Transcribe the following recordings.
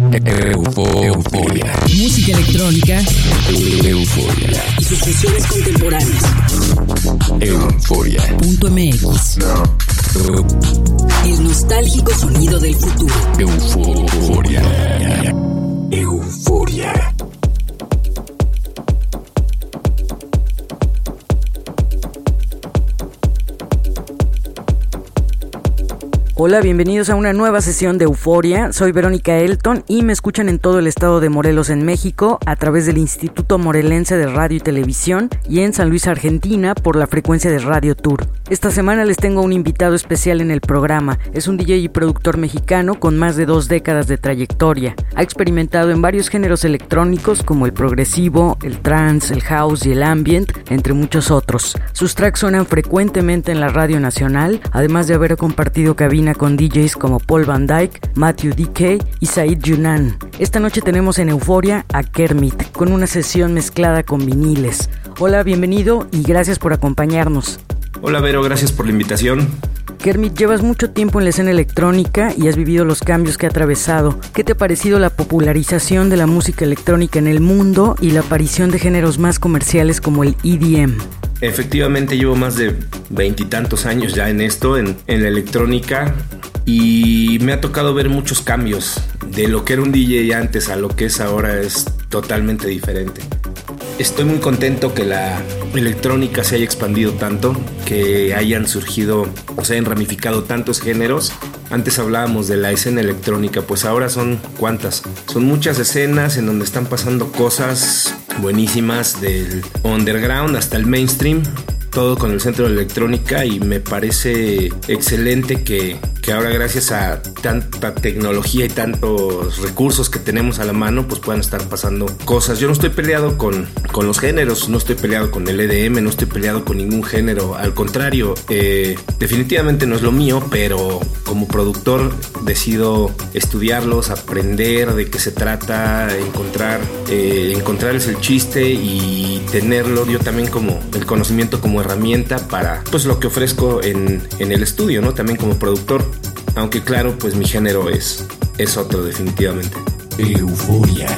Euforia. Música electrónica. Euforia. Y sus fusiones contemporáneas. Euforia. Punto MX. El nostálgico sonido del futuro. Euforia. Hola, bienvenidos a una nueva sesión de Euforia. Soy Verónica Elton y me escuchan en todo el estado de Morelos en México a través del Instituto Morelense de Radio y Televisión y en San Luis, Argentina por la frecuencia de Radio Tour. Esta semana les tengo un invitado especial en el programa. Es un DJ y productor mexicano con más de dos décadas de trayectoria. Ha experimentado en varios géneros electrónicos como el progresivo, el trance, el house y el ambient, entre muchos otros. Sus tracks suenan frecuentemente en la radio nacional, además de haber compartido cabina con DJs como Paul Van Dyke, Matthew DK y Said Yunan. Esta noche tenemos en Euforia a Kermit con una sesión mezclada con viniles. Hola, bienvenido y gracias por acompañarnos. Hola Vero, gracias por la invitación. Kermit, llevas mucho tiempo en la escena electrónica y has vivido los cambios que ha atravesado. ¿Qué te ha parecido la popularización de la música electrónica en el mundo y la aparición de géneros más comerciales como el EDM? Efectivamente llevo más de veintitantos años ya en esto, en, en, la electrónica, y me ha tocado ver muchos cambios. De lo que era un DJ antes a lo que es ahora es totalmente diferente. Estoy muy contento que la electrónica se haya expandido tanto, que hayan surgido o se hayan ramificado tantos géneros. Antes hablábamos de la escena electrónica, pues ahora son cuántas. Son muchas escenas en donde están pasando cosas buenísimas del underground hasta el mainstream todo con el centro de electrónica y me parece excelente que, ahora gracias a tanta tecnología y tantos recursos que tenemos a la mano pues puedan estar pasando cosas. Yo no estoy peleado con, con los géneros, no estoy peleado con el EDM, no estoy peleado con ningún género, al contrario, eh, definitivamente no es lo mío, pero como productor decido estudiarlos, aprender de qué se trata, encontrar, eh, encontrarles el chiste y tenerlo yo también como el conocimiento como herramienta para pues lo que ofrezco en, en, el estudio, ¿no? También como productor. Aunque claro, pues mi género es, es otro definitivamente. Euforia.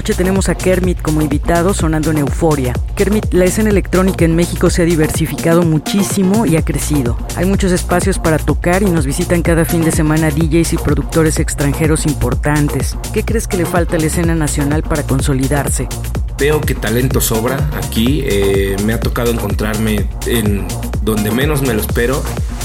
Noche tenemos a Kermit como invitado sonando en Euforia. Kermit, la escena electrónica en México se ha diversificado muchísimo y ha crecido. Hay muchos espacios para tocar y nos visitan cada fin de semana DJs y productores extranjeros importantes. ¿Qué crees que le falta a la escena nacional para consolidarse? Veo que talento sobra aquí. eh, me ha tocado encontrarme en donde menos me lo espero.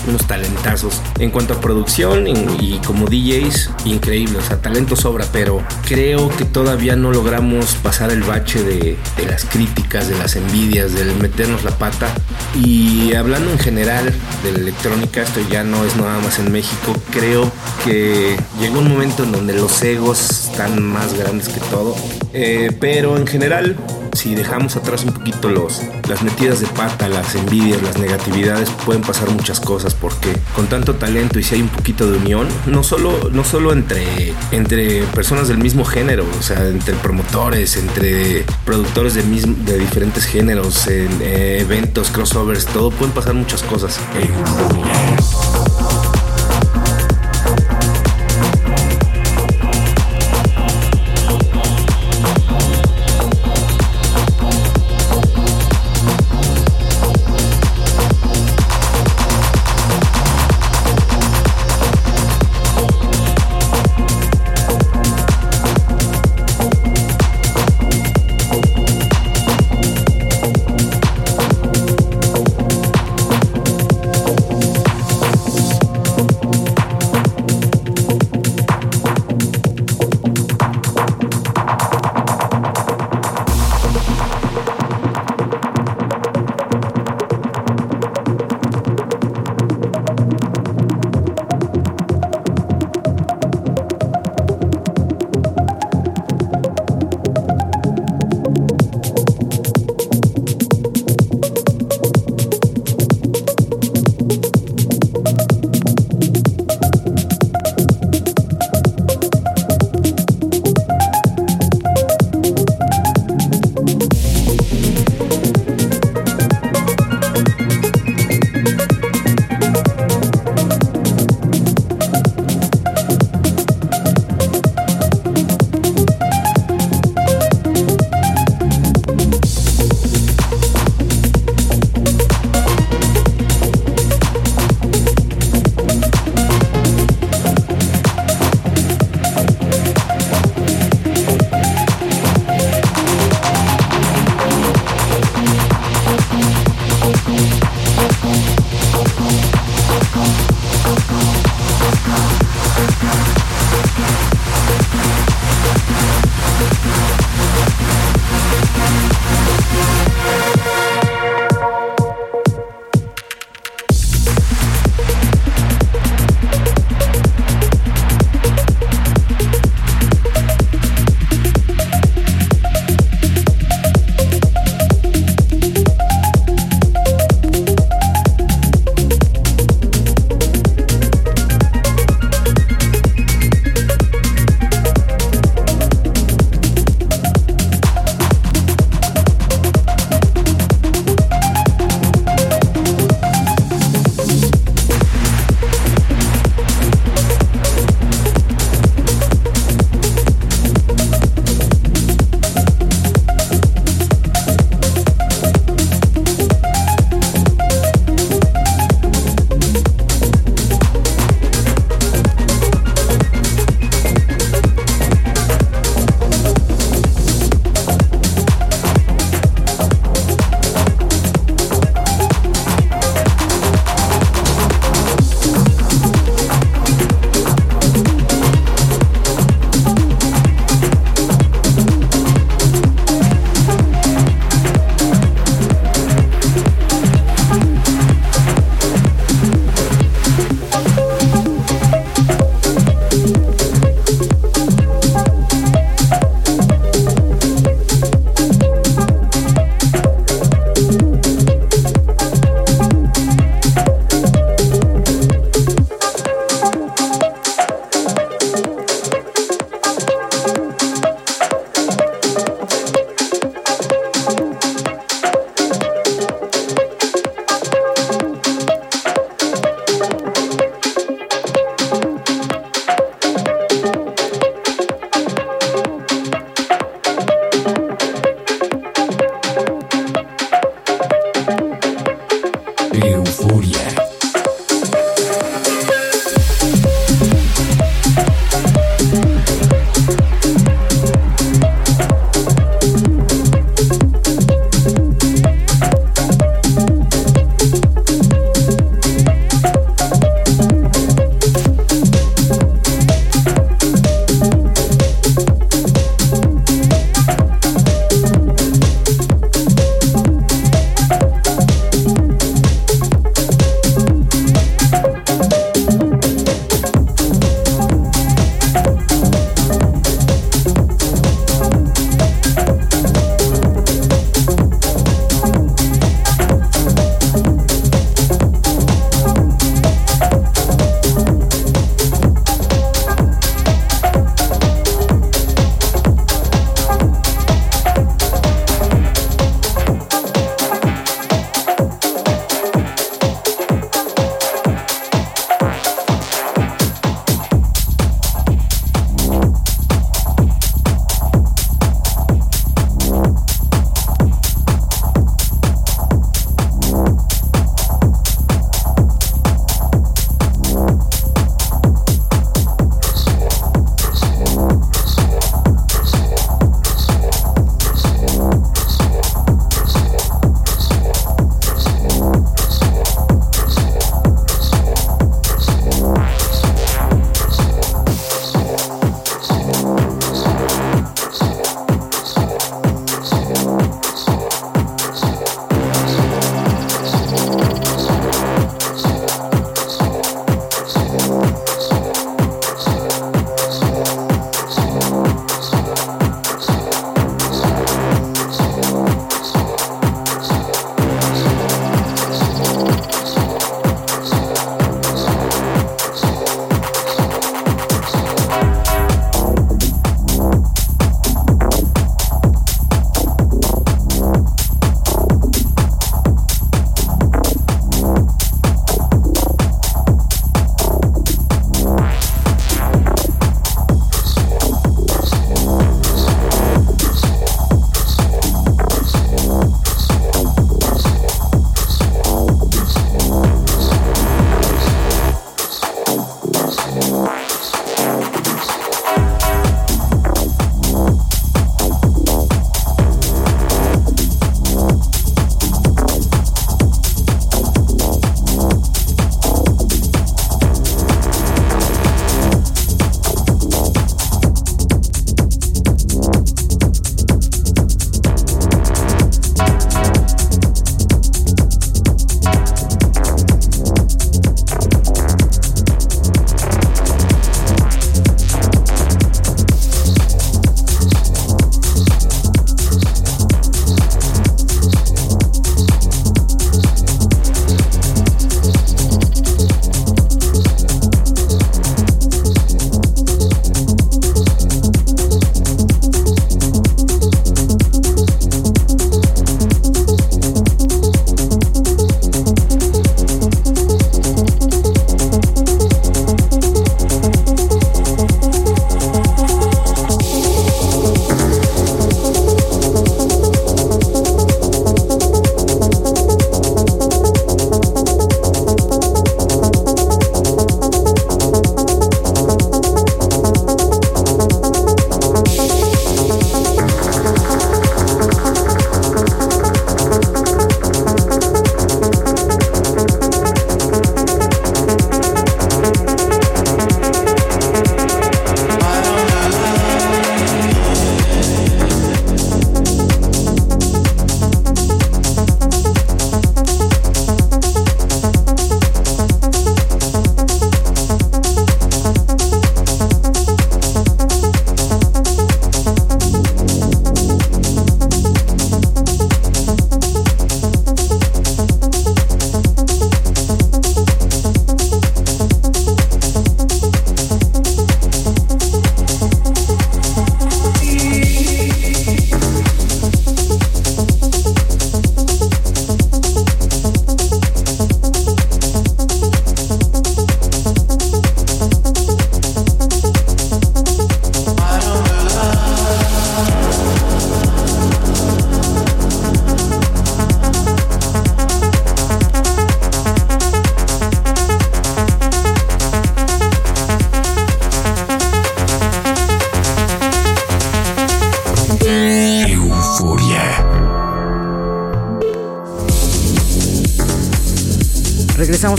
Unos talentazos. En cuanto a producción y, y como DJs, increíble. O sea, talento sobra, pero creo que todavía no logramos pasar el bache de, las críticas, de las envidias, del meternos la pata. Y hablando en general de la electrónica, esto ya no es nada más en México. Creo que llegó un momento en donde los egos están más grandes que todo. Eh, pero en general, si dejamos atrás un poquito los, las metidas de pata, las envidias, las negatividades, pueden pasar muchas cosas porque con tanto talento y si hay un poquito de unión, no solo, no solo entre, entre personas del mismo género, o sea, entre promotores, entre productores de, mismo, de diferentes géneros, en, eh, eventos, crossovers, todo, pueden pasar muchas cosas.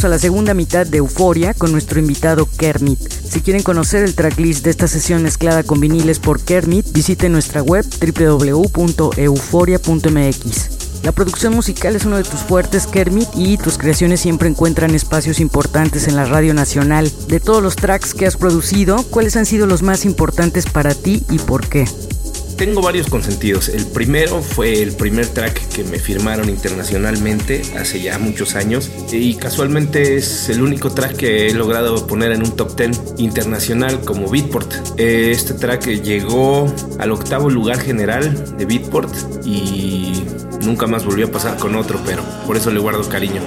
A la segunda mitad de Euforia con nuestro invitado Kermit. Si quieren conocer el tracklist de esta sesión mezclada con viniles por Kermit, visiten nuestra web www.euforia.mx. La producción musical es uno de tus fuertes, Kermit, y tus creaciones siempre encuentran espacios importantes en la radio nacional. De todos los tracks que has producido, ¿cuáles han sido los más importantes para ti y por qué? Tengo varios consentidos. El primero fue el primer track que me firmaron internacionalmente hace ya muchos años y casualmente es el único track que he logrado poner en un top 10 internacional como Beatport. Este track llegó al octavo lugar general de Beatport y nunca más volvió a pasar con otro, pero por eso le guardo cariño.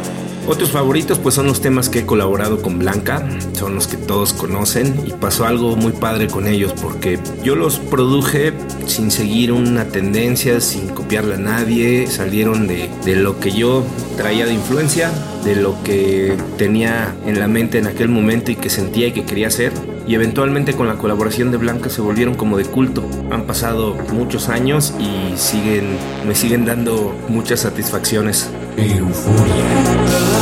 Otros favoritos pues son los temas que he colaborado con Blanca, son los que todos conocen y pasó algo muy padre con ellos porque yo los produje sin seguir una tendencia, sin copiarla a nadie, salieron de, de lo que yo traía de influencia, de lo que tenía en la mente en aquel momento y que sentía y que quería hacer y eventualmente con la colaboración de Blanca se volvieron como de culto. Han pasado muchos años y siguen me siguen dando muchas satisfacciones. Euforia.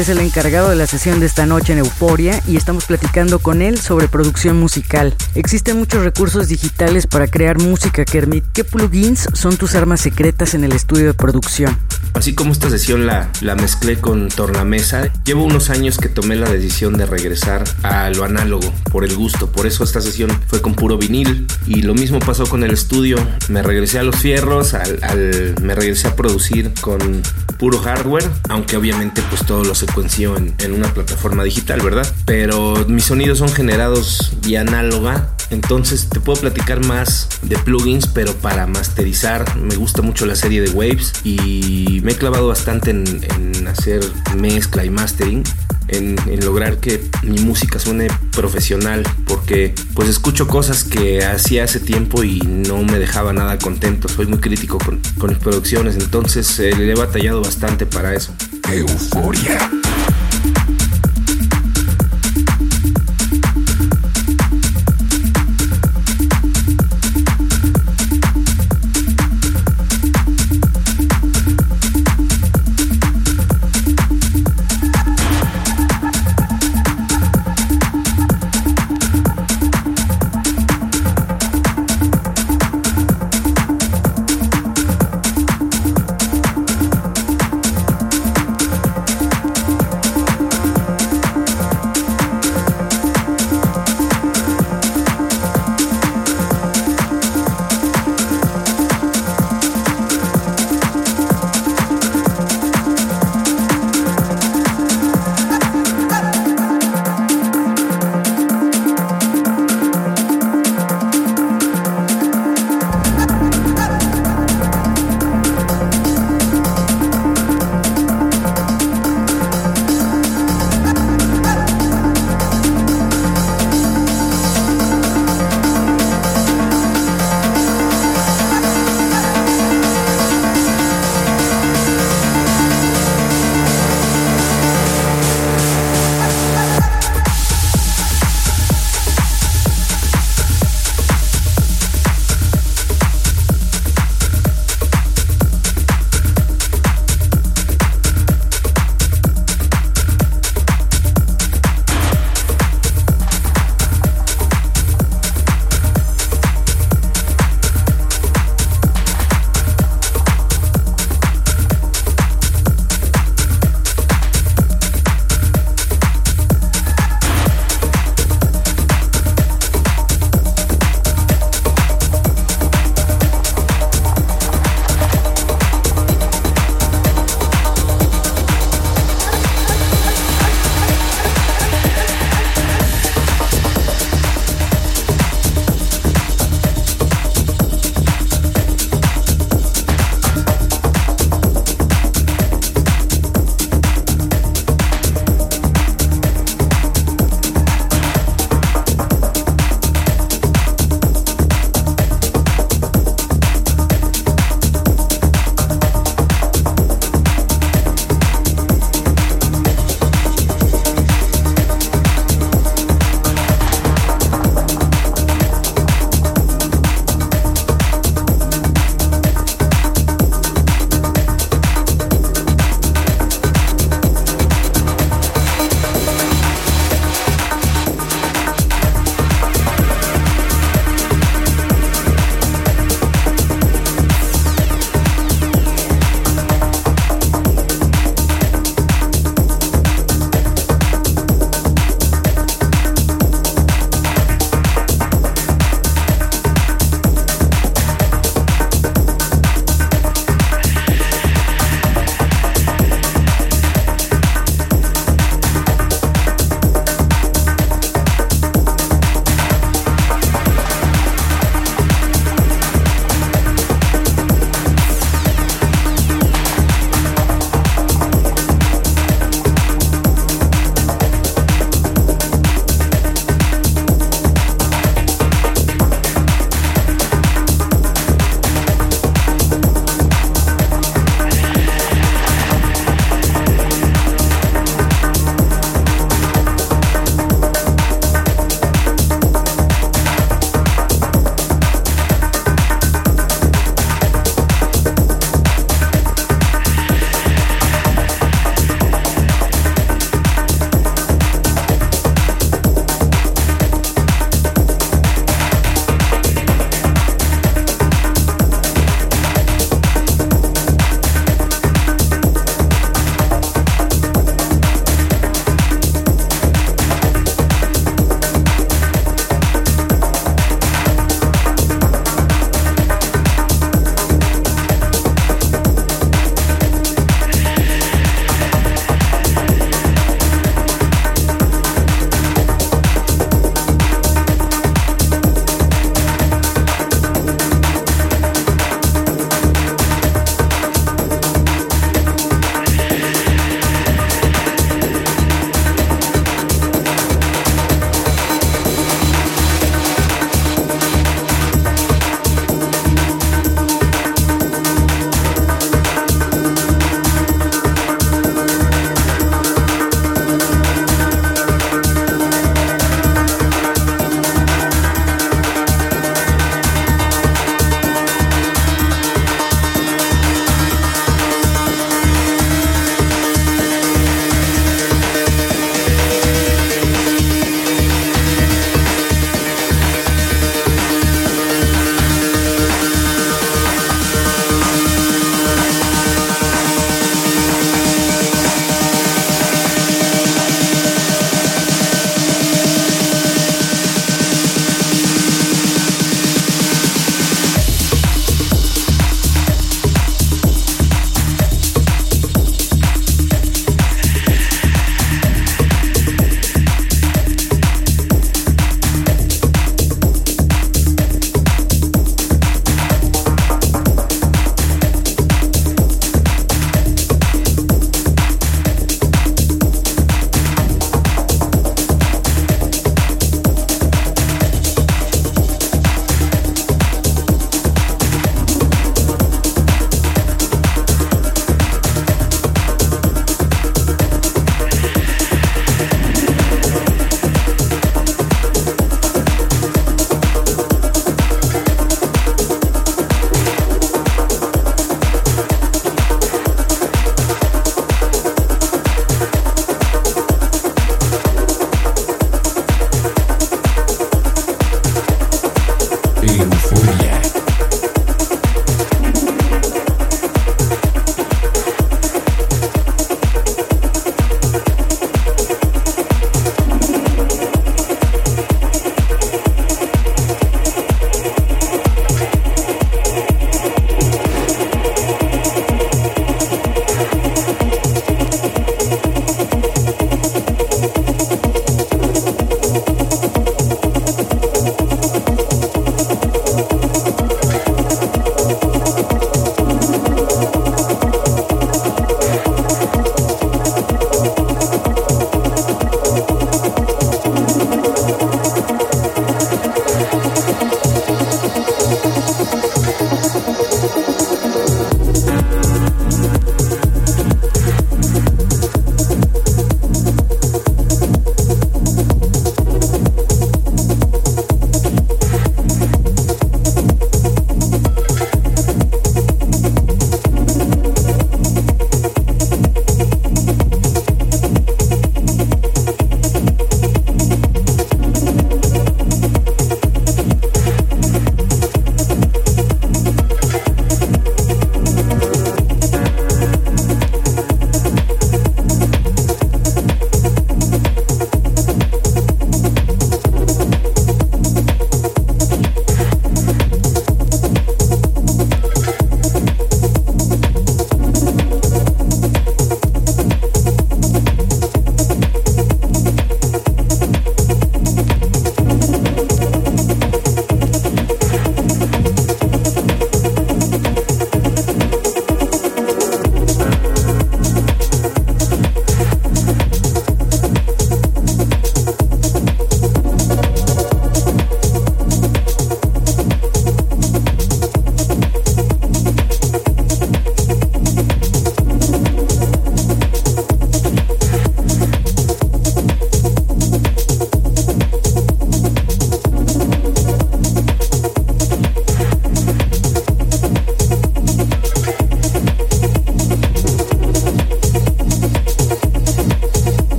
Es el encargado de la sesión de esta noche en Euforia y estamos platicando con él sobre producción musical. Existen muchos recursos digitales para crear música, Kermit. ¿Qué plugins son tus armas secretas en el estudio de producción? Así como esta sesión la, la mezclé con Tornamesa, llevo unos años que tomé la decisión de regresar a lo análogo, por el gusto. Por eso esta sesión fue con puro vinil. Y lo mismo pasó con el estudio. Me regresé a los fierros, al, me regresé a producir con puro hardware, aunque obviamente pues todo lo secuenció en, en una plataforma digital, ¿verdad? Pero mis sonidos son generados vía análoga, entonces te puedo platicar más de plugins, pero para masterizar me gusta mucho la serie de Waves y me he clavado bastante en, hacer mezcla y mastering. En, en lograr que mi música suene profesional porque pues escucho cosas que hacía hace tiempo y no me dejaba nada contento soy muy crítico con, con mis producciones entonces eh, le he batallado bastante para eso Euforia.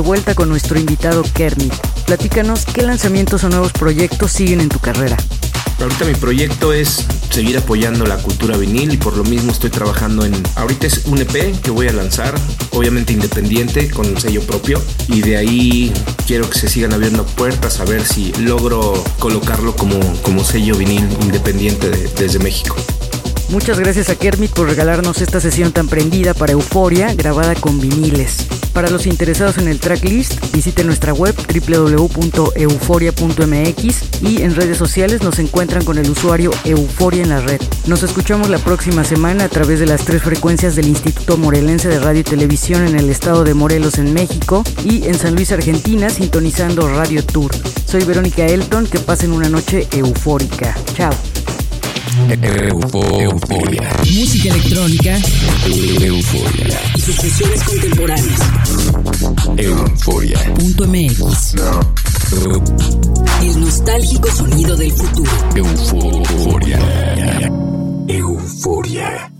De vuelta con nuestro invitado Kermit. Platícanos qué lanzamientos o nuevos proyectos siguen en tu carrera. Ahorita mi proyecto es seguir apoyando la cultura vinil y por lo mismo estoy trabajando en... Ahorita es un EP que voy a lanzar, obviamente independiente, con un sello propio. Y de ahí quiero que se sigan abriendo puertas a ver si logro colocarlo como, como sello vinil independiente de- desde México. Muchas gracias a Kermit por regalarnos esta sesión tan prendida para Euforia, grabada con viniles. Para los interesados en el tracklist, visiten nuestra web www.euforia.mx y en redes sociales nos encuentran con el usuario Euforia en la red. Nos escuchamos la próxima semana a través de las tres frecuencias del Instituto Morelense de Radio y Televisión en el estado de Morelos en México y en San Luis, Argentina, sintonizando Radio Tour. Soy Verónica Elton, que pasen una noche eufórica. Chao. Euforia. Música electrónica. Euforia. Y sus sesiones contemporáneas. Euforia.mx. No. El nostálgico sonido del futuro. Euforia. Euforia.